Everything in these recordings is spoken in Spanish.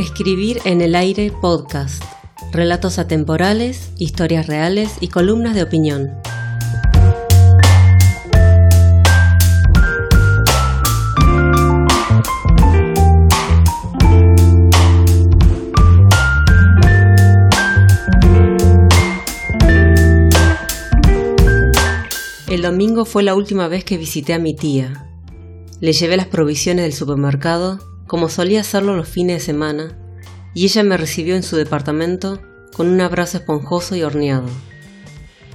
Escribir en el aire podcast. Relatos atemporales, historias reales y columnas de opinión. El domingo fue la última vez que visité a mi tía. Le llevé las provisiones del supermercado como solía hacerlo los fines de semana, y ella me recibió en su departamento con un abrazo esponjoso y horneado.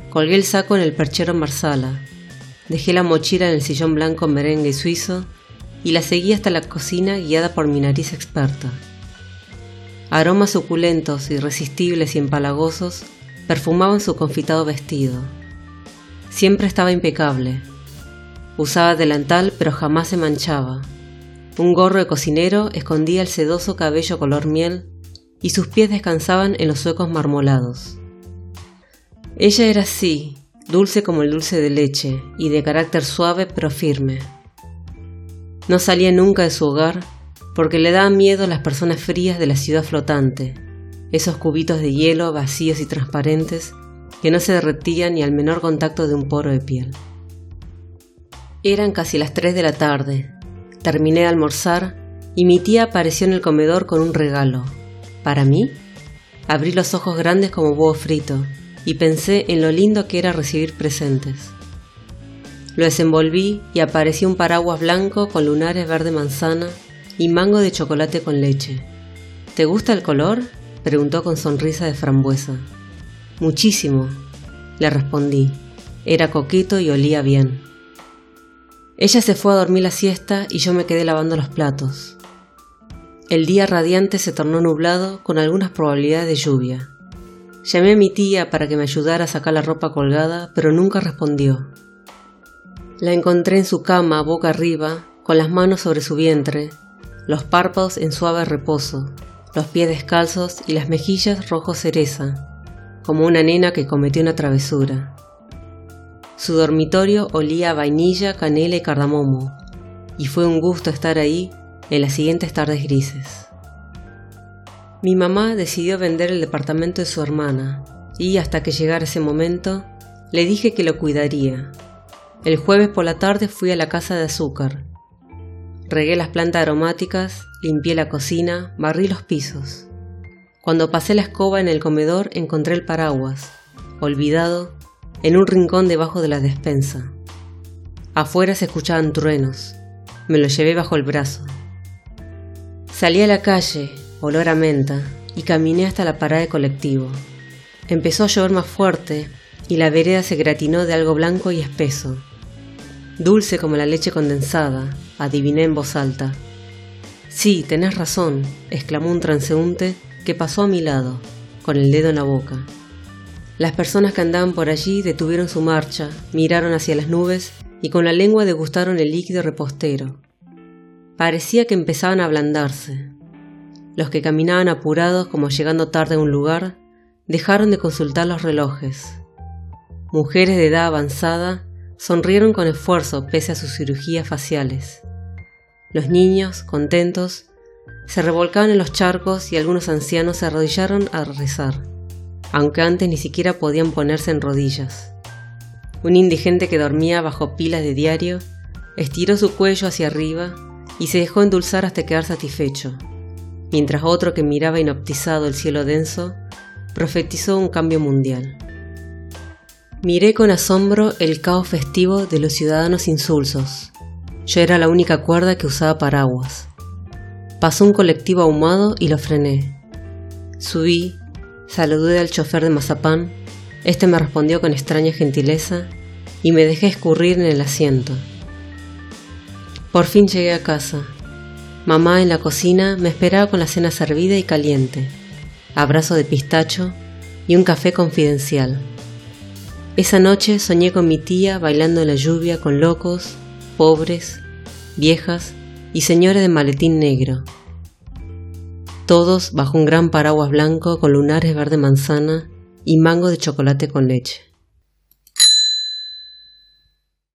Colgué el saco en el perchero Marsala, dejé la mochila en el sillón blanco merengue suizo y la seguí hasta la cocina guiada por mi nariz experta. Aromas suculentos, irresistibles y empalagosos perfumaban su confitado vestido. Siempre estaba impecable. Usaba delantal pero jamás se manchaba un gorro de cocinero escondía el sedoso cabello color miel y sus pies descansaban en los huecos marmolados. Ella era así, dulce como el dulce de leche y de carácter suave pero firme. No salía nunca de su hogar porque le daban miedo las personas frías de la ciudad flotante, esos cubitos de hielo vacíos y transparentes que no se derretían ni al menor contacto de un poro de piel. Eran casi las tres de la tarde Terminé de almorzar y mi tía apareció en el comedor con un regalo. ¿Para mí? Abrí los ojos grandes como huevo frito y pensé en lo lindo que era recibir presentes. Lo desenvolví y apareció un paraguas blanco con lunares verde manzana y mango de chocolate con leche. ¿Te gusta el color? preguntó con sonrisa de frambuesa. Muchísimo, le respondí. Era coqueto y olía bien. Ella se fue a dormir la siesta y yo me quedé lavando los platos. El día radiante se tornó nublado con algunas probabilidades de lluvia. Llamé a mi tía para que me ayudara a sacar la ropa colgada, pero nunca respondió. La encontré en su cama, boca arriba, con las manos sobre su vientre, los párpados en suave reposo, los pies descalzos y las mejillas rojo cereza, como una nena que cometió una travesura. Su dormitorio olía a vainilla, canela y cardamomo, y fue un gusto estar ahí en las siguientes tardes grises. Mi mamá decidió vender el departamento de su hermana, y hasta que llegara ese momento, le dije que lo cuidaría. El jueves por la tarde fui a la casa de azúcar. Regué las plantas aromáticas, limpié la cocina, barrí los pisos. Cuando pasé la escoba en el comedor encontré el paraguas, olvidado en un rincón debajo de la despensa. Afuera se escuchaban truenos. Me lo llevé bajo el brazo. Salí a la calle, olor a menta, y caminé hasta la parada de colectivo. Empezó a llover más fuerte y la vereda se gratinó de algo blanco y espeso. Dulce como la leche condensada, adiviné en voz alta. Sí, tenés razón, exclamó un transeúnte que pasó a mi lado, con el dedo en la boca. Las personas que andaban por allí detuvieron su marcha, miraron hacia las nubes y con la lengua degustaron el líquido repostero. Parecía que empezaban a ablandarse. Los que caminaban apurados como llegando tarde a un lugar, dejaron de consultar los relojes. Mujeres de edad avanzada sonrieron con esfuerzo pese a sus cirugías faciales. Los niños, contentos, se revolcaban en los charcos y algunos ancianos se arrodillaron a rezar aunque antes ni siquiera podían ponerse en rodillas. Un indigente que dormía bajo pilas de diario estiró su cuello hacia arriba y se dejó endulzar hasta quedar satisfecho, mientras otro que miraba inoptizado el cielo denso profetizó un cambio mundial. Miré con asombro el caos festivo de los ciudadanos insulsos. Yo era la única cuerda que usaba paraguas. Pasó un colectivo ahumado y lo frené. Subí, Saludé al chofer de Mazapán. Este me respondió con extraña gentileza y me dejé escurrir en el asiento. Por fin llegué a casa. Mamá en la cocina me esperaba con la cena servida y caliente, abrazo de pistacho y un café confidencial. Esa noche soñé con mi tía bailando en la lluvia con locos, pobres, viejas y señores de maletín negro todos bajo un gran paraguas blanco con lunares verde manzana y mango de chocolate con leche.